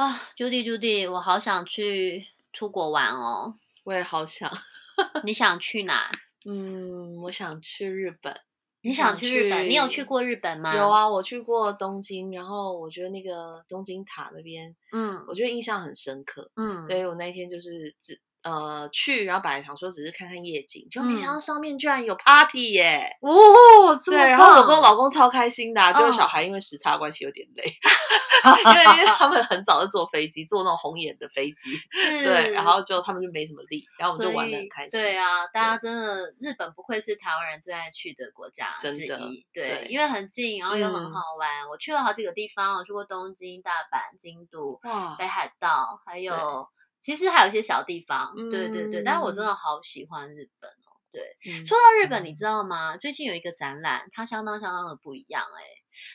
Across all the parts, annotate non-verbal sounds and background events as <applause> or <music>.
啊，Judy，Judy，我好想去出国玩哦。我也好想。<laughs> 你想去哪？嗯，我想去日本。你想去日本？你有去过日本吗？有啊，我去过东京，然后我觉得那个东京塔那边，嗯，我觉得印象很深刻。嗯，所以我那天就是只。呃，去，然后本来想说只是看看夜景，就没想到上面居然有 party 耶！哦，对，然后我跟我老公超开心的，就是小孩因为时差关系有点累，因为因为他们很早就坐飞机，坐那种红眼的飞机，对，然后就他们就没什么力，然后我们就玩的很开心。对啊，大家真的日本不愧是台湾人最爱去的国家之一，对，因为很近，然后又很好玩。我去了好几个地方，我去过东京、大阪、京都、北海道，还有。其实还有一些小地方，对对对，但是我真的好喜欢日本哦。对，说到日本，你知道吗？最近有一个展览，它相当相当的不一样哎。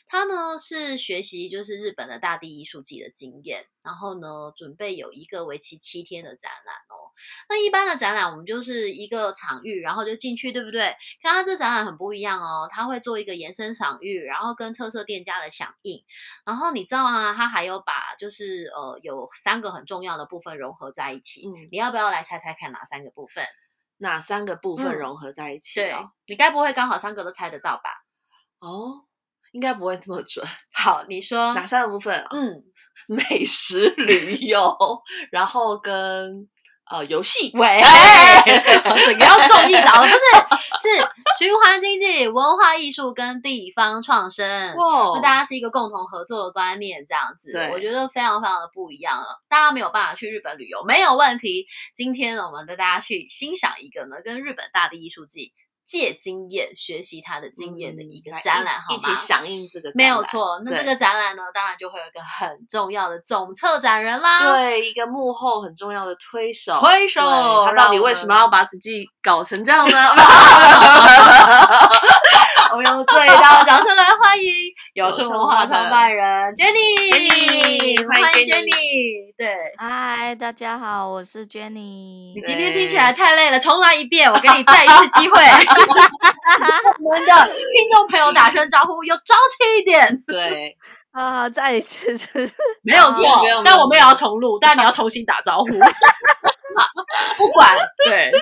它呢是学习就是日本的大地艺术季的经验，然后呢准备有一个为期七天的展览哦。那一般的展览我们就是一个场域，然后就进去，对不对？看他这展览很不一样哦，他会做一个延伸场域，然后跟特色店家的响应。然后你知道啊，他还有把就是呃有三个很重要的部分融合在一起。嗯，你要不要来猜猜看哪三个部分？哪三个部分融合在一起？对，你该不会刚好三个都猜得到吧？哦。应该不会这么准。<laughs> 好，你说哪三个部分？嗯，<laughs> 美食、旅游，然后跟呃游戏。喂，<laughs> 整个要重一了，不是，是循环经济、文化艺术跟地方创生。哇，那大家是一个共同合作的观念，这样子，我觉得非常非常的不一样了。大家没有办法去日本旅游，没有问题。今天呢，我们带大家去欣赏一个呢，跟日本大地艺术季。借经验学习他的经验的一个展览，好吗？一起响应这个，没有错。那这个展览呢，当然就会有一个很重要的总策展人啦，对，一个幕后很重要的推手，推手，他到底为什么要把自己搞成这样呢？<laughs> <laughs> <laughs> 我们用最大的掌声来欢迎有声文化创办人 Jenny，欢迎 Jenny，对，嗨，大家好，我是 Jenny。你今天听起来太累了，重来一遍，我给你再一次机会。我们的听众朋友打声招呼，有朝气一点。对，啊，再一次，没有错，但我们也要重录，但你要重新打招呼。<laughs> 不管，对。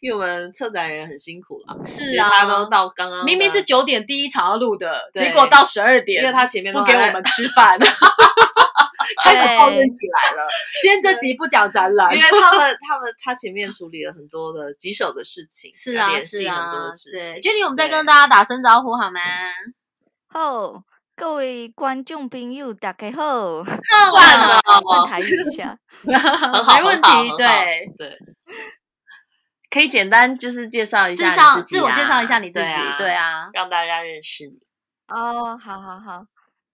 因为我们策展人很辛苦了，是啊，他都到刚刚明明是九点第一场要录的，结果到十二点，因为他前面不给我们吃饭，<laughs> 开始抱怨起来了。今天这集不讲展览，因为他们他们他前面处理了很多的棘手的事情，是啊是啊，对，Jenny，我们再跟大家打声招呼好吗？好，各位观众朋友，大家好，换了，换台语一下，<laughs> 没问题，对对。可以简单就是介绍一下自我介绍一下你自己，对啊，让大家认识你。哦，好好好，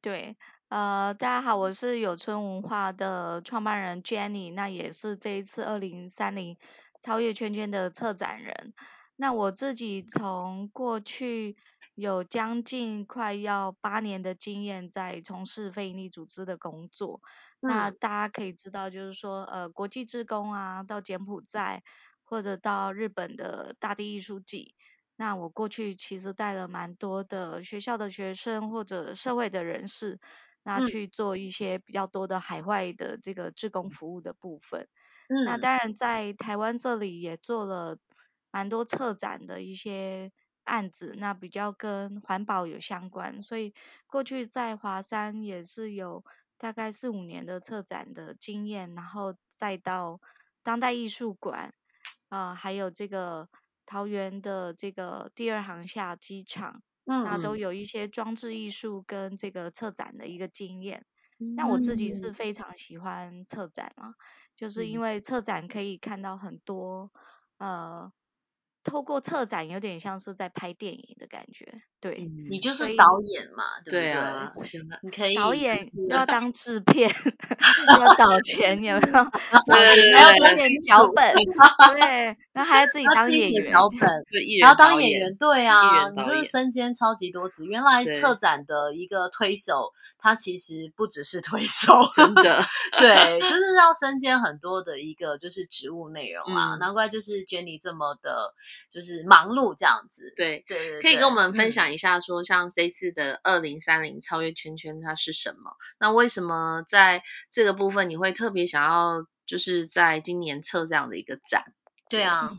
对，呃，大家好，我是有春文化的创办人 Jenny，那也是这一次二零三零超越圈圈的策展人。那我自己从过去有将近快要八年的经验在从事非营利组织的工作，那大家可以知道，就是说，呃，国际志工啊，到柬埔寨。或者到日本的大地艺术季，那我过去其实带了蛮多的学校的学生或者社会的人士，那去做一些比较多的海外的这个志工服务的部分。嗯，那当然在台湾这里也做了蛮多策展的一些案子，那比较跟环保有相关，所以过去在华山也是有大概四五年的策展的经验，然后再到当代艺术馆。啊，还有这个桃园的这个第二航厦机场，那都有一些装置艺术跟这个策展的一个经验。那我自己是非常喜欢策展啊，就是因为策展可以看到很多呃。透过策展，有点像是在拍电影的感觉。对，你就是导演嘛，对不对？啊，你可以导演要 <laughs> 当制片，要找钱，有没有？<laughs> 对还要当点脚本，<laughs> 对，然后还要自己当演员，脚本，然后当演员，对啊，你这是身兼超级多职。原来策展的一个推手，他其实不只是推手，真的，对，就是要身兼很多的一个就是职务内容啊。难怪就是 Jenny 这么的，就是忙碌这样子。对对对，可以跟我们分享。一下说，像这次的二零三零超越圈圈它是什么？那为什么在这个部分你会特别想要，就是在今年测这样的一个展？对啊，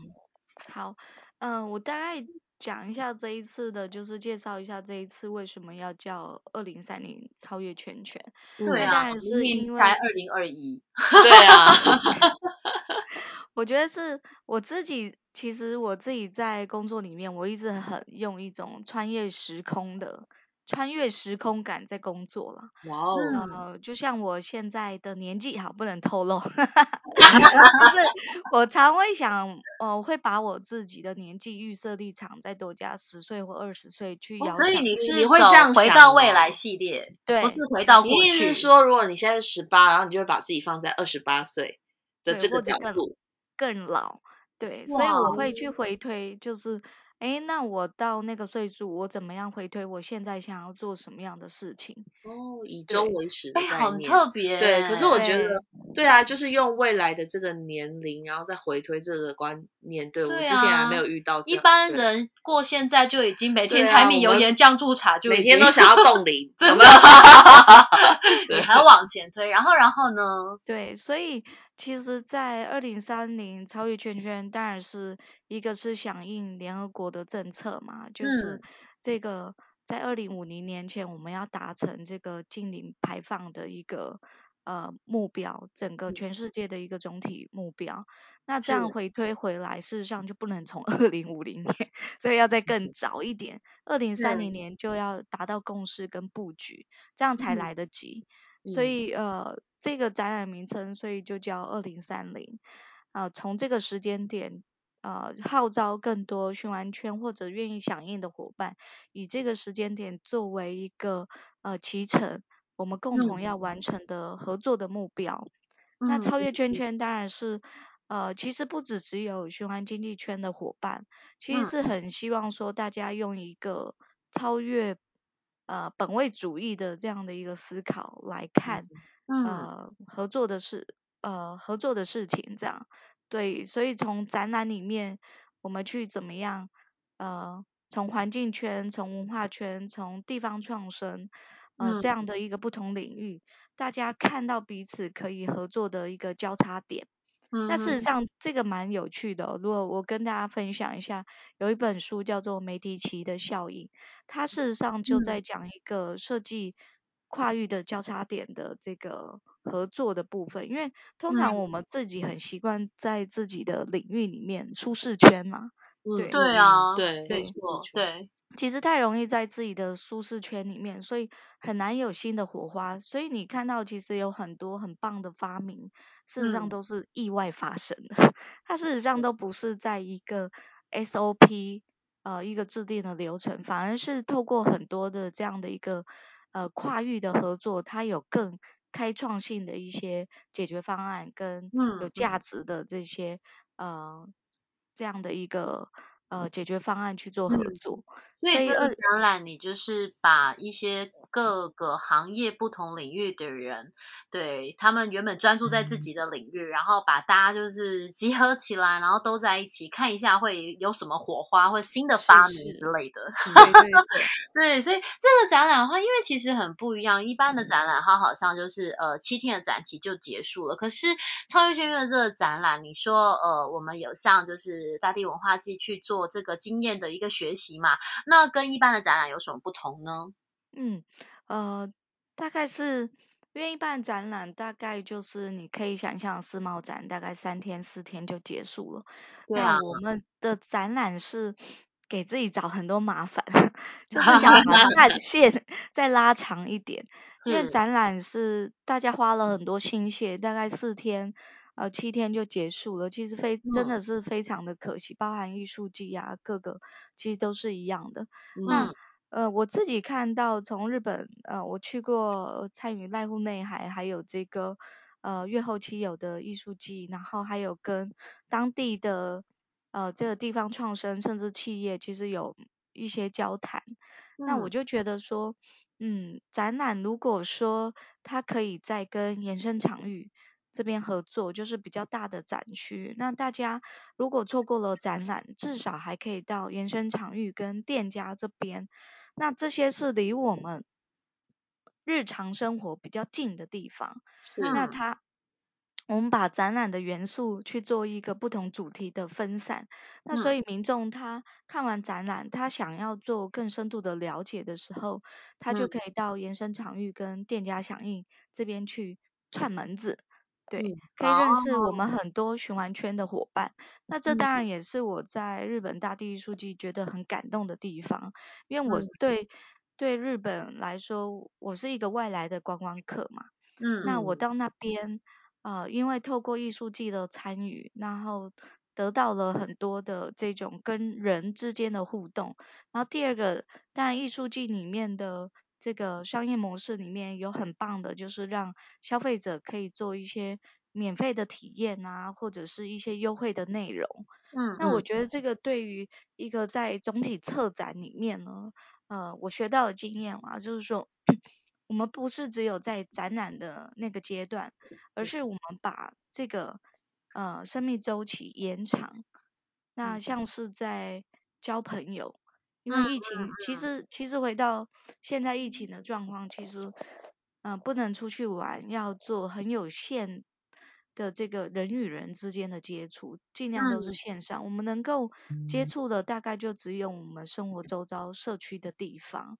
好，嗯，我大概讲一下这一次的，就是介绍一下这一次为什么要叫二零三零超越圈圈。对啊，当然是因为才二零二一。对啊 <laughs> <laughs> 我觉得是我自己。其实我自己在工作里面，我一直很用一种穿越时空的穿越时空感在工作了。哇哦！呃，就像我现在的年纪，好不能透露。<laughs> <laughs> 就是我常会想，呃，会把我自己的年纪预设立场再多加十岁或二十岁去。所以你是你会这样回到未来系列，对，不是回到过去。是说，如果你现在十八，然后你就会把自己放在二十八岁的这个角度，更老。对，所以我会去回推，就是，哎，那我到那个岁数，我怎么样回推？我现在想要做什么样的事情？哦，以终为始的概念，很特别。对，可是我觉得，对啊，就是用未来的这个年龄，然后再回推这个观念。对我之前还没有遇到。一般人过现在就已经每天柴米油盐酱醋茶，就每天都想要冻龄，<laughs> 真的。<laughs> 你还要往前推，然后，然后呢？对，所以。其实，在二零三零超越圈圈，当然是一个是响应联合国的政策嘛，就是这个在二零五零年前我们要达成这个净零排放的一个呃目标，整个全世界的一个总体目标。那这样回推回来，事实上就不能从二零五零年，<laughs> 所以要再更早一点，二零三零年就要达到共识跟布局，这样才来得及。所以呃。这个展览名称，所以就叫二零三零啊。从这个时间点，呃，号召更多循环圈或者愿意响应的伙伴，以这个时间点作为一个呃启程，我们共同要完成的合作的目标。那超越圈圈当然是呃，其实不只只有循环经济圈的伙伴，其实是很希望说大家用一个超越呃本位主义的这样的一个思考来看。呃，合作的事，呃，合作的事情这样，对，所以从展览里面，我们去怎么样，呃，从环境圈、从文化圈、从地方创生，呃，这样的一个不同领域，大家看到彼此可以合作的一个交叉点。那事实上这个蛮有趣的，如果我跟大家分享一下，有一本书叫做《梅迪奇的效应》，它事实上就在讲一个设计。跨域的交叉点的这个合作的部分，因为通常我们自己很习惯在自己的领域里面舒适圈嘛，对对啊，对没错，对，其实太容易在自己的舒适圈里面，所以很难有新的火花。所以你看到其实有很多很棒的发明，事实上都是意外发生。的，<laughs> 它事实上都不是在一个 SOP 呃一个制定的流程，反而是透过很多的这样的一个。呃，跨域的合作，它有更开创性的一些解决方案，跟有价值的这些呃这样的一个呃解决方案去做合作。所以这个展览，你就是把一些各个行业不同领域的人，对他们原本专注在自己的领域，然后把大家就是集合起来，然后都在一起看一下会有什么火花或新的发明之类的。对对对。<laughs> 对，所以这个展览的话，因为其实很不一样，一般的展览它好像就是呃七天的展期就结束了，可是超越学院这个展览，你说呃我们有像就是大地文化季去做这个经验的一个学习嘛？那跟一般的展览有什么不同呢？嗯，呃，大概是因因为一般展览大概就是你可以想象世贸展大概三天四天就结束了。那我们的展览是给自己找很多麻烦，<laughs> 就 <laughs> 是想把战线再拉长一点。因为展览是大家花了很多心血，大概四天呃七天就结束了，其实非真的是非常的可惜，包含艺术季啊各个其实都是一样的。那呃，我自己看到从日本，呃，我去过参与濑户内海，还有这个呃月后期有的艺术季，然后还有跟当地的呃这个地方创生甚至企业其实有一些交谈，那我就觉得说，嗯，展览如果说它可以再跟延伸场域。这边合作就是比较大的展区，那大家如果错过了展览，至少还可以到延伸场域跟店家这边，那这些是离我们日常生活比较近的地方。那。它，我们把展览的元素去做一个不同主题的分散，那所以民众他看完展览，他想要做更深度的了解的时候，他就可以到延伸场域跟店家响应这边去串门子。对，可以认识我们很多循环圈的伙伴。那这当然也是我在日本大地艺术季觉得很感动的地方，因为我对对日本来说，我是一个外来的观光客嘛。嗯。那我到那边，呃，因为透过艺术季的参与，然后得到了很多的这种跟人之间的互动。然后第二个，当然艺术季里面的。这个商业模式里面有很棒的，就是让消费者可以做一些免费的体验啊，或者是一些优惠的内容。嗯，那我觉得这个对于一个在总体策展里面呢，呃，我学到的经验啊，就是说，我们不是只有在展览的那个阶段，而是我们把这个呃生命周期延长。那像是在交朋友。因为疫情，其实其实回到现在疫情的状况，其实嗯不能出去玩，要做很有限的这个人与人之间的接触，尽量都是线上。我们能够接触的大概就只有我们生活周遭社区的地方。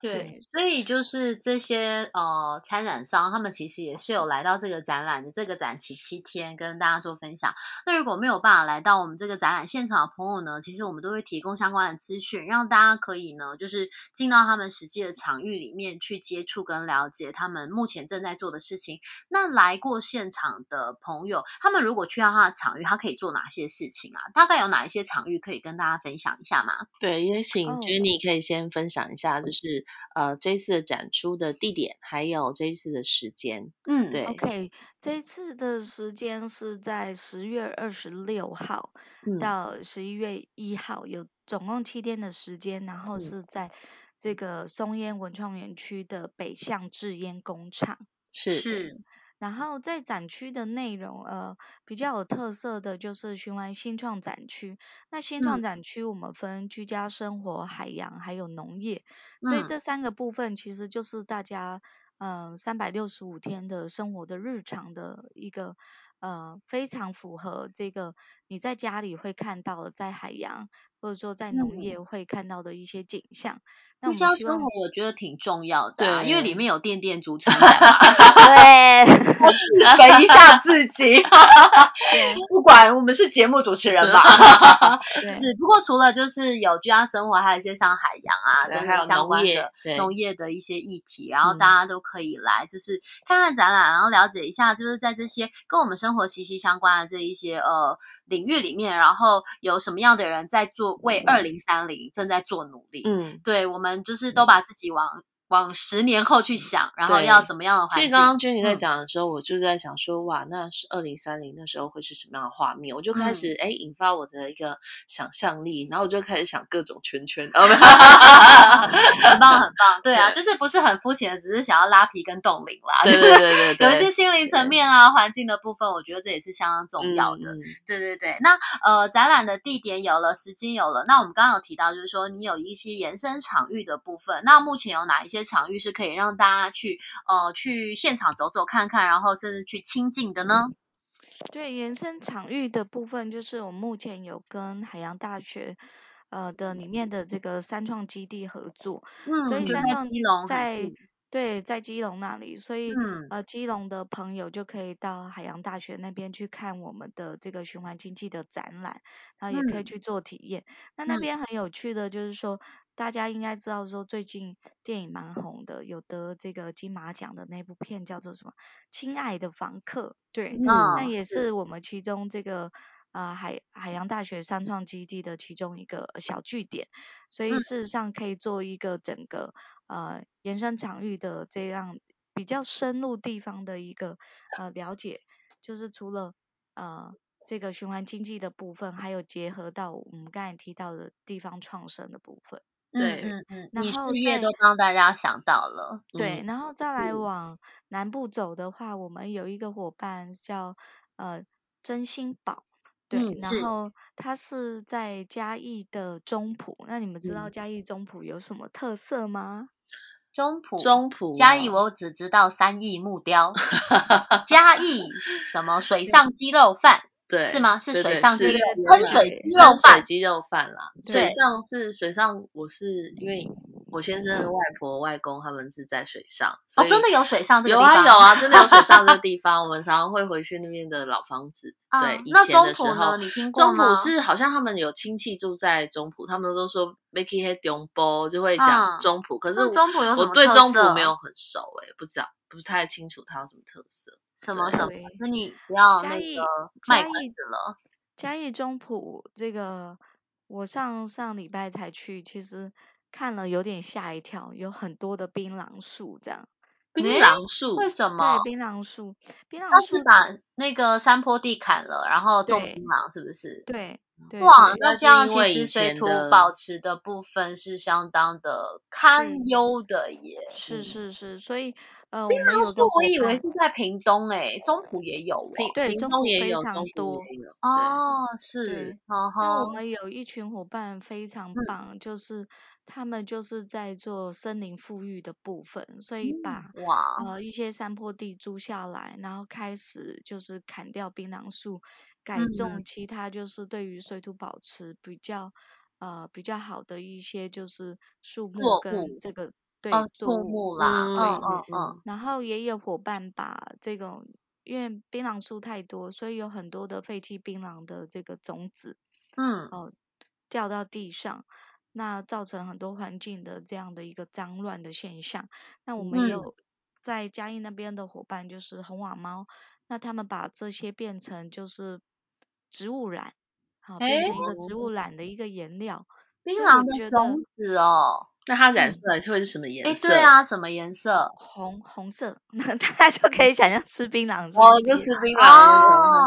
对，所以就是这些呃参展商，他们其实也是有来到这个展览的这个展期七天，跟大家做分享。那如果没有办法来到我们这个展览现场的朋友呢，其实我们都会提供相关的资讯，让大家可以呢，就是进到他们实际的场域里面去接触跟了解他们目前正在做的事情。那来过现场的朋友，他们如果去到他的场域，他可以做哪些事情啊？大概有哪一些场域可以跟大家分享一下吗？对，也请 Jenny 可以先分享一下，就是。呃，这次的展出的地点还有这一次的时间，嗯，对，OK，这一次的时间是在十月二十六号到十一月一号，有总共七天的时间，然后是在这个松烟文创园区的北向制烟工厂，是。是。然后在展区的内容，呃，比较有特色的就是循环新创展区。那新创展区我们分居家生活、海洋还有农业，所以这三个部分其实就是大家，嗯，三百六十五天的生活的日常的一个，呃，非常符合这个你在家里会看到的，在海洋。或者说在农业会看到的一些景象，那居家生活我觉得挺重要的，对因为里面有店店主场对，<laughs> <laughs> 等一下自己，<laughs> 不管我们是节目主持人吧，是。不过除了就是有居家生活，还有一些像海洋啊，跟相关的农业的一些议题，然后大家都可以来，就是看看展览，然后了解一下，就是在这些跟我们生活息息相关的这一些呃。领域里面，然后有什么样的人在做为二零三零正在做努力？嗯，对，我们就是都把自己往。往十年后去想，然后要什么样的环境？所以刚刚君妮在讲的时候，我就在想说，哇，那是二零三零那时候会是什么样的画面？我就开始哎，引发我的一个想象力，然后我就开始想各种圈圈，哦 <laughs> 很棒很棒，对啊，就是不是很肤浅的，只是想要拉皮跟冻龄啦，对对对对，有一些心灵层面啊、环境的部分，我觉得这也是相当重要的。对对对，那呃，展览的地点有了，时间有了，那我们刚刚有提到，就是说你有一些延伸场域的部分，那目前有哪一些？场域是可以让大家去呃去现场走走看看，然后甚至去亲近的呢。对，延伸场域的部分，就是我们目前有跟海洋大学呃的里面的这个三创基地合作，嗯，所以三创在对，在基隆那里，所以呃，基隆的朋友就可以到海洋大学那边去看我们的这个循环经济的展览，然后也可以去做体验。那那边很有趣的就是说，大家应该知道说最近电影蛮红的，有得这个金马奖的那部片叫做什么《亲爱的房客》，对，那也是我们其中这个。呃，海海洋大学三创基地的其中一个小据点，所以事实上可以做一个整个呃延伸场域的这样比较深入地方的一个呃了解，就是除了呃这个循环经济的部分，还有结合到我们刚才提到的地方创生的部分。对，嗯嗯，你事业都帮大家想到了。对，然后再来往南部走的话，我们有一个伙伴叫呃真心宝。对，然后他是在嘉义的中埔，那你们知道嘉义中埔有什么特色吗？中埔，中埔，嘉义我只知道三义木雕，<laughs> 嘉义什么水上 <laughs> 鸡肉饭。对，是吗？是水上鸡肉喷水鸡肉饭，鸡肉饭啦。水上是水上，我是因为我先生的外婆外公他们是在水上。哦，真的有水上这个地方？有啊有啊，真的有水上这个 <laughs> 地方。我们常常会回去那边的老房子。对，以前的时候，你听过中埔是好像他们有亲戚住在中埔，他们都说 Vicky had 中埔就会讲中埔。可是中埔有我对中埔没有很熟哎，不知道不太清楚它有什么特色。什么什么？那你不要那个卖关子了。嘉义中埔这个，我上上礼拜才去，其实看了有点吓一跳，有很多的槟榔树这样。槟榔树？为什么？对，槟榔树，槟榔树把那个山坡地砍了，然后种槟榔，是不是？对。哇，那这样其实水土保持的部分是相当的堪忧的耶。是是是，所以呃，槟榔树我以为是在屏东诶，中埔也有，对，中埔非常多哦，是。那我们有一群伙伴非常棒，就是他们就是在做森林富裕的部分，所以把哇呃一些山坡地租下来，然后开始就是砍掉槟榔树。改种其他就是对于水土保持比较呃比较好的一些就是树木跟这个对作物啦，嗯嗯嗯，然后也有伙伴把这种因为槟榔树太多，所以有很多的废弃槟榔的这个种子，嗯哦掉到地上，那造成很多环境的这样的一个脏乱的现象。那我们有在嘉义那边的伙伴就是红瓦猫，那他们把这些变成就是。植物染，好变成一个植物染的一个颜料。槟榔的种子哦，那它染出来会是什么颜色？哎，对啊，什么颜色？红红色，<laughs> 那大家就可以想象吃槟榔哦，跟吃槟榔那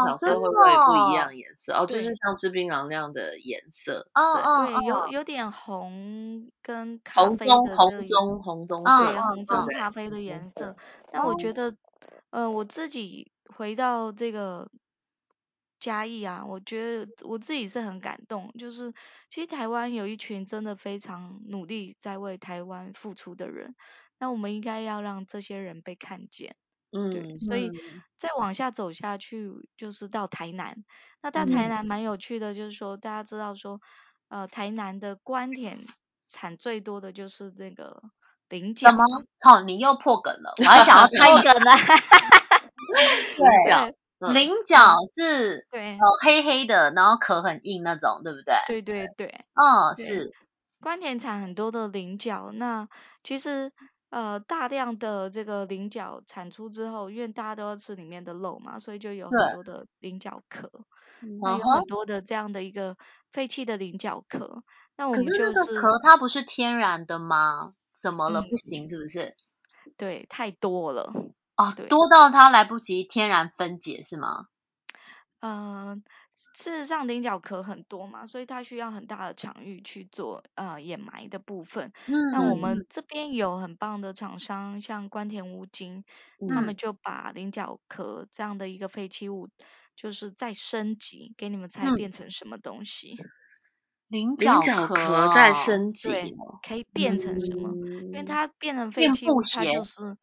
种，小时候会不会不一样颜色？哦，就是像吃槟榔那样的颜色。哦哦，对，有有点红跟红棕红棕红棕色，红棕咖啡的颜色。但我觉得，呃，我自己回到这个。嘉义啊，我觉得我自己是很感动，就是其实台湾有一群真的非常努力在为台湾付出的人，那我们应该要让这些人被看见，嗯，对，所以再往下走下去就是到台南，那到台南蛮有趣的，就是说大家知道说，呃，台南的关田产最多的就是这个菱角，什么？好，你又破梗了，我还想要 <laughs> 破梗呢，<laughs> 对。菱角是对，黑黑的，然后壳很硬那种，对不对？对对对，嗯，是。关田产很多的菱角，那其实呃大量的这个菱角产出之后，因为大家都要吃里面的肉嘛，所以就有很多的菱角壳，那有很多的这样的一个废弃的菱角壳。那我们就是那个壳它不是天然的吗？怎么了？不行是不是？对，太多了。哦，多到它来不及天然分解是吗？嗯，事实上菱角壳很多嘛，所以它需要很大的场域去做呃掩埋的部分。嗯，那我们这边有很棒的厂商，像关田乌金，他们就把菱角壳这样的一个废弃物，就是再升级，给你们猜变成什么东西？菱角壳再升级，可以变成什么？因为它变成废弃物，它就是。<laughs>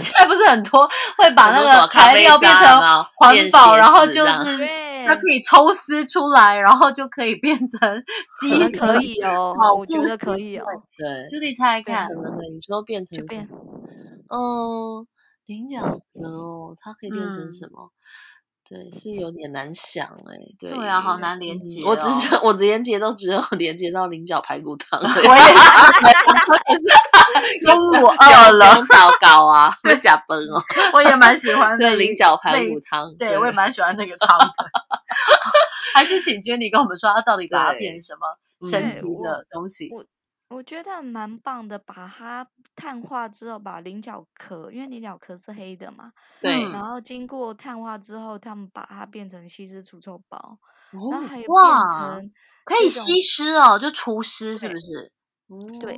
现在不是很多会把那个材料变成环保，然后就是它可以抽丝出来，然后就可以变成 <laughs> 鸡。可以哦，我觉得可以哦。对，就你猜看，可能的，你说变成什么？嗯，菱角壳哦，它可以变成什么？对，是有点难想哎，对，对啊，好难连接。我只是 <laughs> 我的连接都只有 <laughs> 连接到菱角排骨汤。我 <laughs> 也是，中午饿了，糟糕啊，会假崩哦。我也蛮喜欢那菱角排骨汤，对我也蛮喜欢那个汤的。还是请 Jenny 跟我们说，它到底把它变成什么神奇的东西？我觉得蛮棒的，把它碳化之后，把菱角壳，因为菱角壳是黑的嘛，对，然后经过碳化之后，他们把它变成吸湿除臭包，然后还有变成可以吸湿哦，就除湿是不是？对，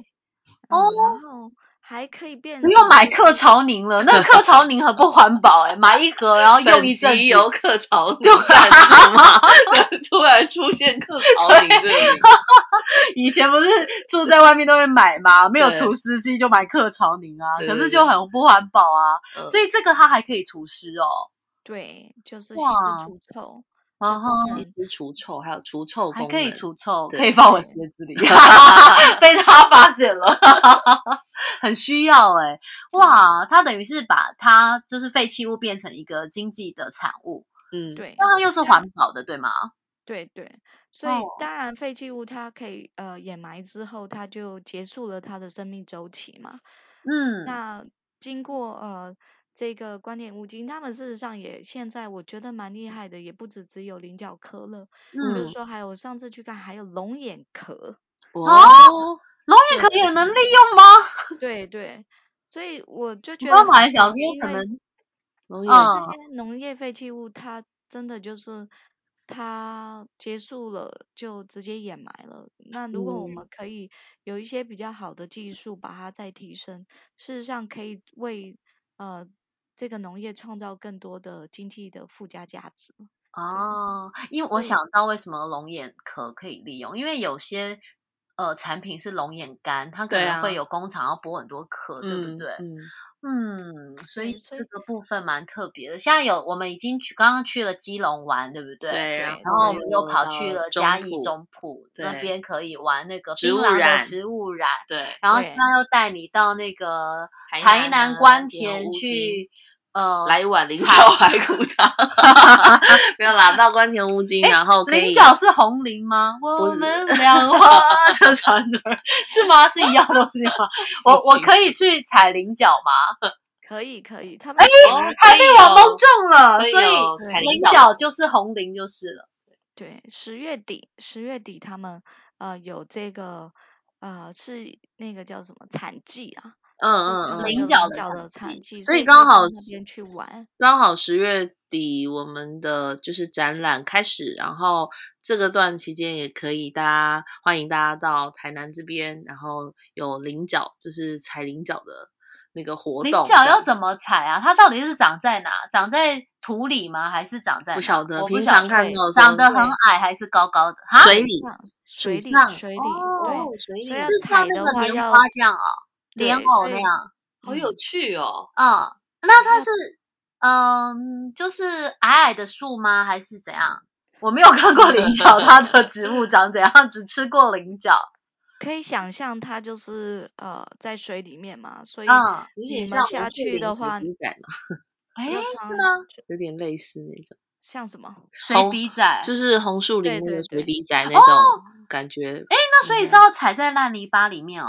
哦，然后。还可以变，不用买克潮宁了，那克潮宁很不环保哎，买一盒然后用一阵子。由克潮宁赞助吗？<laughs> 突然出现克潮宁这里，<laughs> 以前不是住在外面都会买吗？没有除湿机就买克潮宁啊，可是就很不环保啊，所以这个它还可以除湿哦。对，就是吸湿除臭。啊哈，是除臭，还有除臭还可以除臭，可以放我。鞋子里，<laughs> 被他发现了，<laughs> 很需要哎，哇，他等于是把它就是废弃物变成一个经济的产物，嗯，对，那。它又是环保的，对吗？对对，所以当然废弃物它可以呃掩埋之后，它就结束了它的生命周期嘛，嗯，那经过呃。这个观点五金，他们事实上也现在我觉得蛮厉害的，也不止只有菱角壳了，就是说还有上次去看还有龙眼壳哦，龙眼壳也能利用吗？对对，所以我就觉得，我买小心可能，这些农业废弃物，它真的就是它结束了就直接掩埋了。那如果我们可以有一些比较好的技术把它再提升，事实上可以为呃。这个农业创造更多的经济的附加价值哦，因为我想到为什么龙眼壳可以利用，因为有些呃产品是龙眼干，它可能会有工厂要剥很多壳，对不对？嗯嗯，所以这个部分蛮特别的。现在有我们已经去刚刚去了基隆玩，对不对？对。然后我们又跑去了嘉义中埔那边，可以玩那个槟榔的植物染。对。然后现在又带你到那个台南关田去。呃，来一碗菱角排骨汤，<laughs> 没有啦，<laughs> 到关田乌金，然后可以。菱角是红菱吗？我们 <laughs> 两花车船儿是吗？<laughs> 是一样东西吗？<laughs> 我我可以去踩菱角吗？可以可以，他们哎，还被我蒙中了，所以菱角就是红菱就是了。对，十月底十月底他们呃有这个呃是那个叫什么产季啊？嗯嗯嗯，菱角的产季，所以刚好那边去玩，刚好十月底我们的就是展览开始，然后这个段期间也可以大家欢迎大家到台南这边，然后有菱角，就是采菱角的那个活动。菱角要怎么采啊？它到底是长在哪？长在土里吗？还是长在？不晓得，平常看到长得很矮还是高高的？水里，水里，水里，对，水里是像那个莲花这样哦。莲藕那样，好有趣哦。嗯，那它是，嗯，就是矮矮的树吗？还是怎样？我没有看过菱角，它的植物长怎样？只吃过菱角。<laughs> 可以想象它就是呃在水里面嘛，所以你们下去的话，<laughs> 哎，是吗？有点类似那种。像什么？水笔仔，就是红树林那个水笔仔那种感觉。哎，那所以是要踩在烂泥巴里面哦。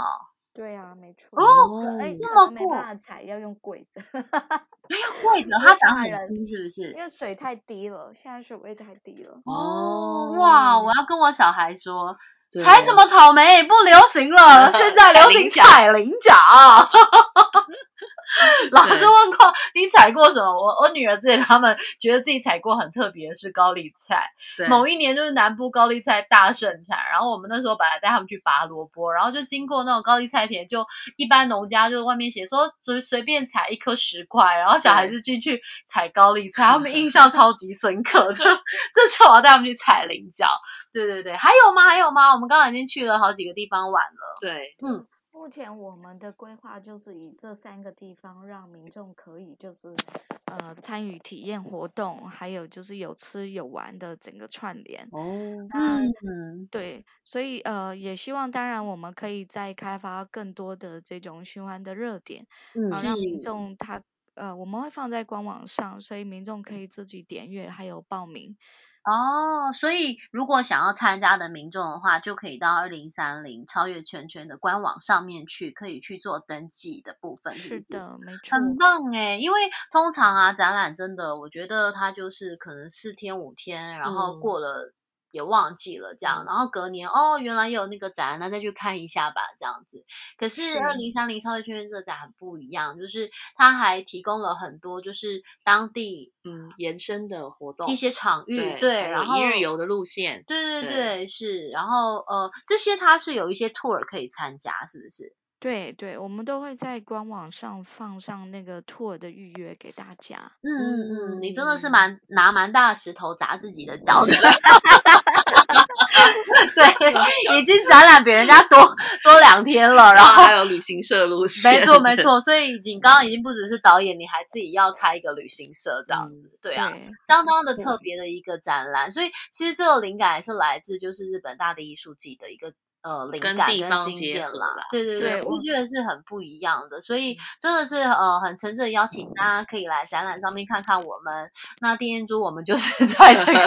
对啊，没错。哦，哎，这么没办法踩，要用柜子。<laughs> 要柜子，它长很低是不是？因为水太低了，现在水位太低了。哦，哇！我要跟我小孩说，采什么草莓不流行了，<laughs> 现在流行采菱角。<laughs> 老师问过你采过什么？我我女儿之前他们觉得自己采过很特别的是高丽菜。某一年就是南部高丽菜大盛产，然后我们那时候本来带他们去拔萝卜，然后就经过那种高丽菜田，就一般农家就外面写说随随便采一颗十块，然后小孩子进去采高丽菜，<laughs> 他们印象超级深刻的。这次我要带他们去采菱角。对对对，还有吗？还有吗？我们刚刚已经去了好几个地方玩了。对，嗯。目前我们的规划就是以这三个地方让民众可以就是呃参与体验活动，还有就是有吃有玩的整个串联。哦，嗯，对，所以呃也希望当然我们可以再开发更多的这种循环的热点，嗯，让民众他呃我们会放在官网上，所以民众可以自己点阅还有报名。哦，所以如果想要参加的民众的话，就可以到二零三零超越圈圈的官网上面去，可以去做登记的部分。是的，没错。很棒哎，因为通常啊，展览真的，我觉得它就是可能四天五天，然后过了。也忘记了这样，然后隔年哦，原来有那个展，那再去看一下吧，这样子。可是二零三零超级圈圈这个展很不一样，就是它还提供了很多就是当地嗯延伸的活动，一些场域对，然后一日游的路线，对对对是，然后呃这些它是有一些 tour 可以参加，是不是？对对，我们都会在官网上放上那个 tour 的预约给大家。嗯嗯嗯，你真的是蛮拿蛮大石头砸自己的脚的。<laughs> 对，已经展览比人家多多两天了，然后还有旅行社路线。没错没 <laughs> 错，所以已经刚刚已经不只是导演，你还自己要开一个旅行社这样子。对啊，相当的特别的一个展览。所以其实这个灵感也是来自就是日本大地艺术季的一个。呃，灵感跟经典啦，对对对，我觉得是很不一样的，所以真的是呃很诚挚邀请大家可以来展览上面看看我们。那丁彦珠，我们就是 <laughs> 在这个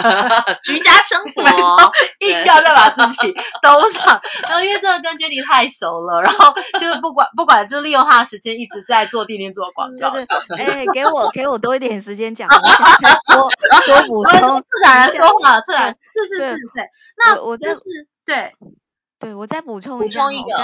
<laughs> 居家生 <laughs> 活，硬要再把自己兜上。然后因为这个跟 Jenny 太熟了，然后就是不管不管，就利用他的时间一直在做地面做广告。对对，哎，给我给我多一点时间讲，多多补充。策展人说话，自然是是是，对。那我就是对。对，我再补充一下，补充一个，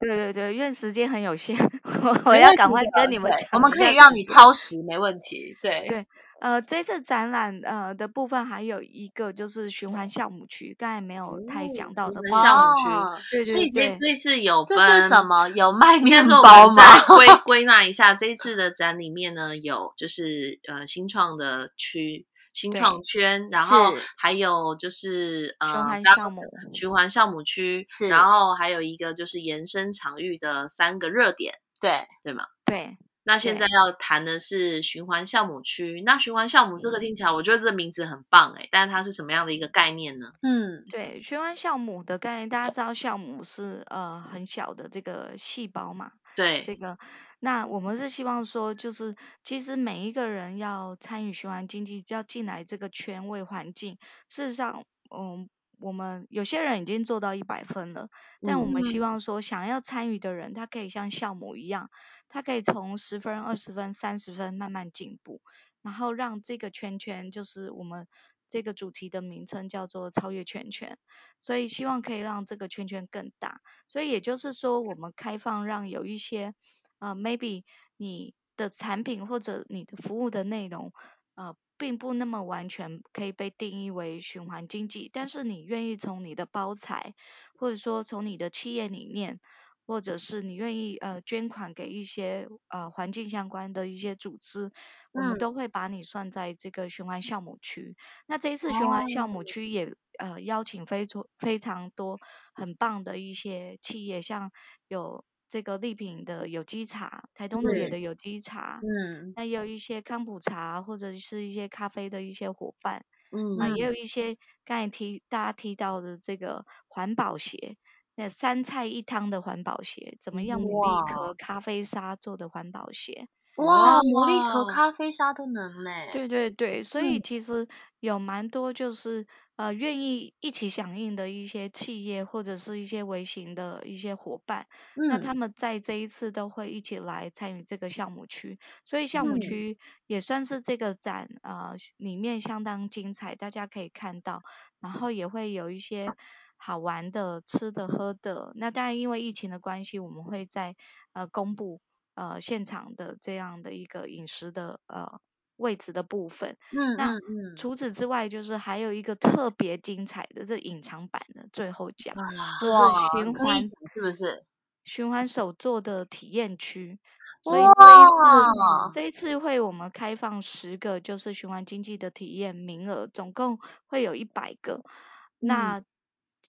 对对对，因为时间很有限，<laughs> 我要赶快跟你们讲。我们可以让你超时，没问题。对对，呃，这次展览呃的部分还有一个就是循环酵母区，刚才没有太讲到的酵母区。对对对，这这次有这是什么？有卖面包吗？<laughs> 归归纳一下，这一次的展里面呢，有就是呃新创的区。新创圈，然后还有就是呃循环项目，区，是，然后还有一个就是延伸场域的三个热点，对，对吗？对。那现在要谈的是循环项目区，那循环项目这个听起来，我觉得这个名字很棒哎，但是它是什么样的一个概念呢？嗯，对，循环项目的概念，大家知道项目是呃很小的这个细胞嘛？对，这个。那我们是希望说，就是其实每一个人要参与循环经济，要进来这个圈位环境。事实上，嗯，我们有些人已经做到一百分了，但我们希望说，想要参与的人，他可以像酵母一样，他可以从十分、二十分、三十分慢慢进步，然后让这个圈圈，就是我们这个主题的名称叫做超越圈圈。所以希望可以让这个圈圈更大。所以也就是说，我们开放让有一些。呃，maybe 你的产品或者你的服务的内容，呃，并不那么完全可以被定义为循环经济，但是你愿意从你的包材，或者说从你的企业理念，或者是你愿意呃捐款给一些呃环境相关的一些组织，我们都会把你算在这个循环项目区。那这一次循环项目区也呃邀请非常非常多很棒的一些企业，像有。这个丽品的有机茶，台东的也的有机茶，嗯，那也有一些康普茶或者是一些咖啡的一些伙伴，嗯，那也有一些刚才提大家提到的这个环保鞋，那三菜一汤的环保鞋，怎么样？米粒壳咖啡沙做的环保鞋，哇，魔力和咖啡沙都能嘞，对对对，所以其实有蛮多就是。呃，愿意一起响应的一些企业或者是一些微型的一些伙伴，那他们在这一次都会一起来参与这个项目区，所以项目区也算是这个展呃里面相当精彩，大家可以看到，然后也会有一些好玩的吃的喝的，那当然因为疫情的关系，我们会在呃公布呃现场的这样的一个饮食的呃。位置的部分，嗯，那除此之外，就是还有一个特别精彩的这隐藏版的最后讲，就是循环是不是？循环手作的体验区，所以这一次这一次会我们开放十个就是循环经济的体验名额，总共会有一百个，那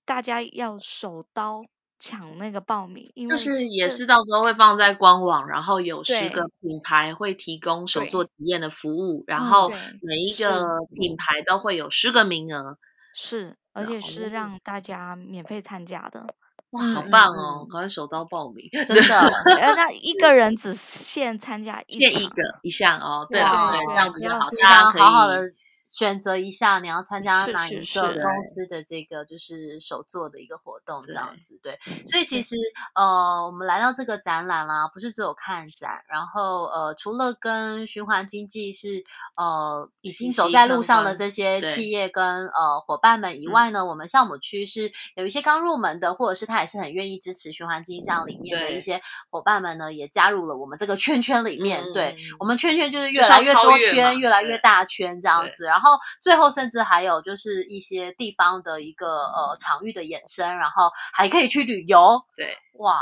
大家要手刀抢那个报名，因为就是也是到时候会放在官网，然后有十个品牌会提供手作体验的服务，然后每一个品牌都会有十个名额，是，而且是让大家免费参加的。哇，好棒哦！赶快手刀报名，<laughs> 真的。<laughs> 那一个人只限参加一限一个一项哦，对对对，这样比较好，大家好好的。选择一下你要参加哪一个公司的这个就是手做的一个活动这样子，对。所以其实呃，我们来到这个展览啦，不是只有看展，然后呃，除了跟循环经济是呃已经走在路上的这些企业跟呃伙伴们以外呢，我们项目区是有一些刚入门的，或者是他也是很愿意支持循环经济这样理念的一些伙伴们呢，也加入了我们这个圈圈里面。对，我们圈圈就是越来越多圈，越来越大圈这样子，然后。然后最后甚至还有就是一些地方的一个呃场域的衍生，然后还可以去旅游。对，哇。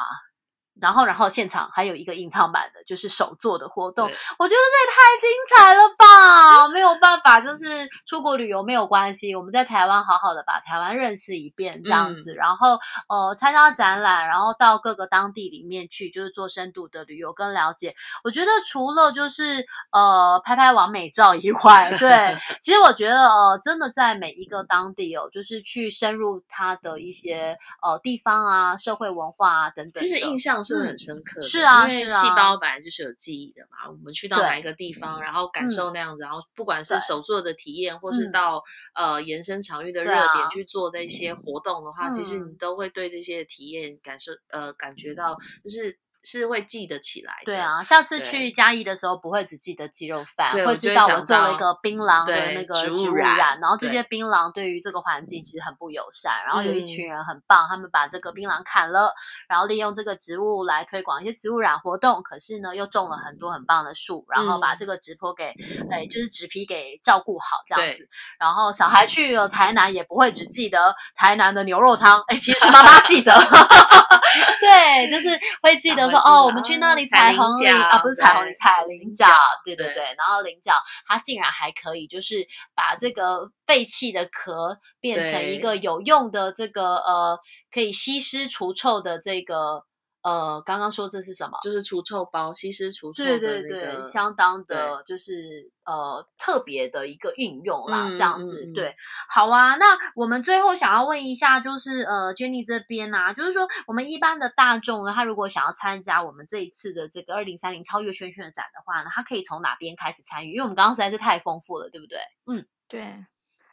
然后，然后现场还有一个隐藏版的，就是手做的活动。我觉得这也太精彩了吧！没有办法，就是出国旅游没有关系，我们在台湾好好的把台湾认识一遍这样子。然后，呃，参加展览，然后到各个当地里面去，就是做深度的旅游跟了解。我觉得除了就是呃拍拍完美照以外，对，<laughs> 其实我觉得呃真的在每一个当地哦，就是去深入它的一些呃地方啊、社会文化啊等等。其实印象。是很深刻的，是啊，因为细胞本来就是有记忆的嘛。我们去到哪一个地方，然后感受那样子，然后不管是手做的体验，或是到呃延伸场域的热点去做那些活动的话，其实你都会对这些体验感受呃感觉到就是。是会记得起来。对啊，下次去嘉义的时候，不会只记得鸡肉饭，会知道我做了一个槟榔的那个植物染，然后这些槟榔对于这个环境其实很不友善。然后有一群人很棒，他们把这个槟榔砍了，然后利用这个植物来推广一些植物染活动。可是呢，又种了很多很棒的树，然后把这个植坡给，哎，就是植皮给照顾好这样子。然后小孩去了台南也不会只记得台南的牛肉汤，哎，其实是妈妈记得。<laughs> 对，就是会记得。说哦，我们去那里采红菱啊，不是彩虹菱，彩菱角，对对对。然后菱角它竟然还可以，就是把这个废弃的壳变成一个有用的这个呃，可以吸湿除臭的这个。呃，刚刚说这是什么？就是除臭包，吸湿除臭的那个，对对对，相当的，就是呃特别的一个运用啦，这样子。对，好啊。那我们最后想要问一下，就是呃，Jenny 这边啊，就是说我们一般的大众呢，他如果想要参加我们这一次的这个二零三零超越圈圈展的话呢，他可以从哪边开始参与？因为我们刚刚实在是太丰富了，对不对？嗯，对。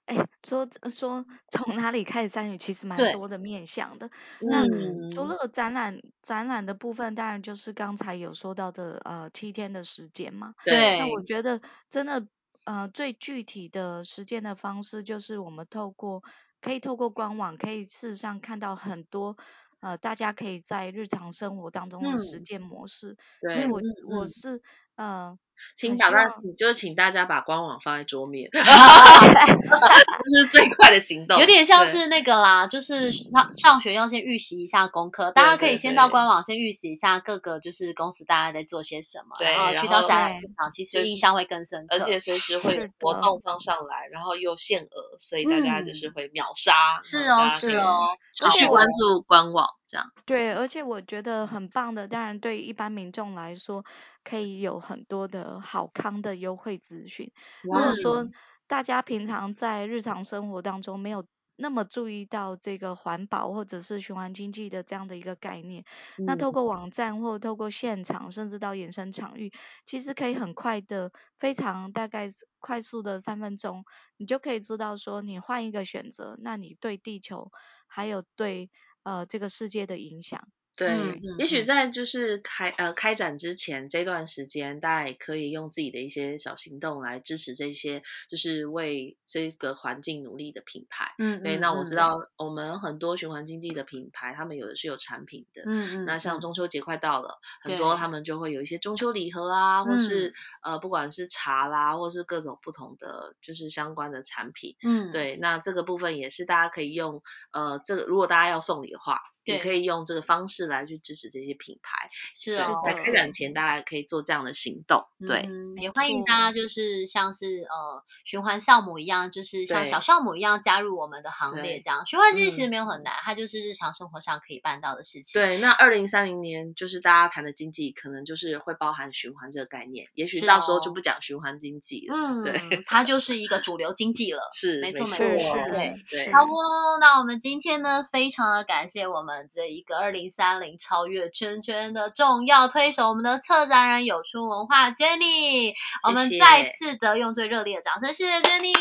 哎，说说从哪里开始参与，其实蛮多的面向的。那除了展览展览的部分，当然就是刚才有说到的呃七天的时间嘛。对。那我觉得真的呃最具体的实践的方式，就是我们透过可以透过官网，可以事实上看到很多呃大家可以在日常生活当中的实践模式。对。所以我我是呃。请打断，就是请大家把官网放在桌面，<laughs> <laughs> 这是最快的行动。有点像是那个啦，就是上上学要先预习一下功课，大家可以先到官网先预习一下各个就是公司大家在做些什么，然后去到展览现场，其实印象会更深刻，而且随时会活动放上来，然后又限额，所以大家就是会秒杀。是哦，是哦，持续关注官网这样。对，而且我觉得很棒的，当然对一般民众来说。可以有很多的好康的优惠资讯。如果说大家平常在日常生活当中没有那么注意到这个环保或者是循环经济的这样的一个概念，那透过网站或透过现场，甚至到衍生场域，其实可以很快的、非常大概快速的三分钟，你就可以知道说你换一个选择，那你对地球还有对呃这个世界的影响。对，也许在就是开呃开展之前这段时间，大家也可以用自己的一些小行动来支持这些就是为这个环境努力的品牌。嗯，对，那我知道我们很多循环经济的品牌，他们有的是有产品的。嗯嗯。那像中秋节快到了，很多他们就会有一些中秋礼盒啊，或是呃不管是茶啦，或是各种不同的就是相关的产品。嗯。对，那这个部分也是大家可以用呃这个，如果大家要送礼的话，也可以用这个方式。式来去支持这些品牌。是哦，在开展前大家可以做这样的行动。对，也欢迎大家就是像是呃循环酵母一样，就是像小酵母一样加入我们的行列。这样循环经济其实没有很难，它就是日常生活上可以办到的事情。对，那二零三零年就是大家谈的经济，可能就是会包含循环这个概念。也许到时候就不讲循环经济了。嗯，对，它就是一个主流经济了。<laughs> 是，没错，没错，对对。好哦，那我们今天呢，非常的感谢我们这一个二零三零超越圈圈的重要推手，我们的策展人有出文化 Jenny。我们再次的用最热烈的掌声，谢谢 Jenny，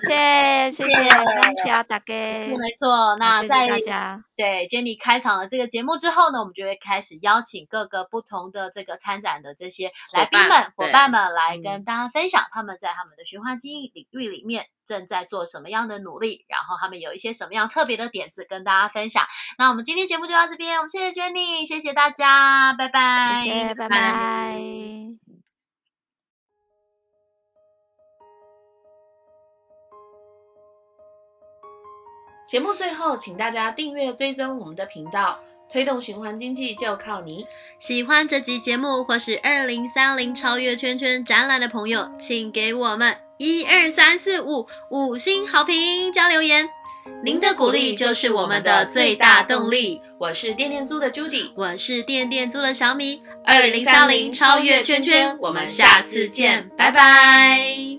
谢谢谢谢大家大家。没错，那在对 Jenny 开场了这个节目之后呢，我们就会开始邀请各个不同的这个参展的这些来宾们、伙伴们来跟大家分享他们在他们的循环经营领域里面。正在做什么样的努力？然后他们有一些什么样特别的点子跟大家分享？那我们今天节目就到这边，我们谢谢 Jenny，谢谢大家，拜拜，谢谢，拜拜。节目最后，请大家订阅追踪我们的频道，推动循环经济就靠你。喜欢这集节目或是二零三零超越圈圈展览的朋友，请给我们。一二三四五，五星好评加留言，您的鼓励就是我们的最大动力。我是电电租的 Judy，我是电电租的小米。二零三零超越圈圈，我们下次见，拜拜。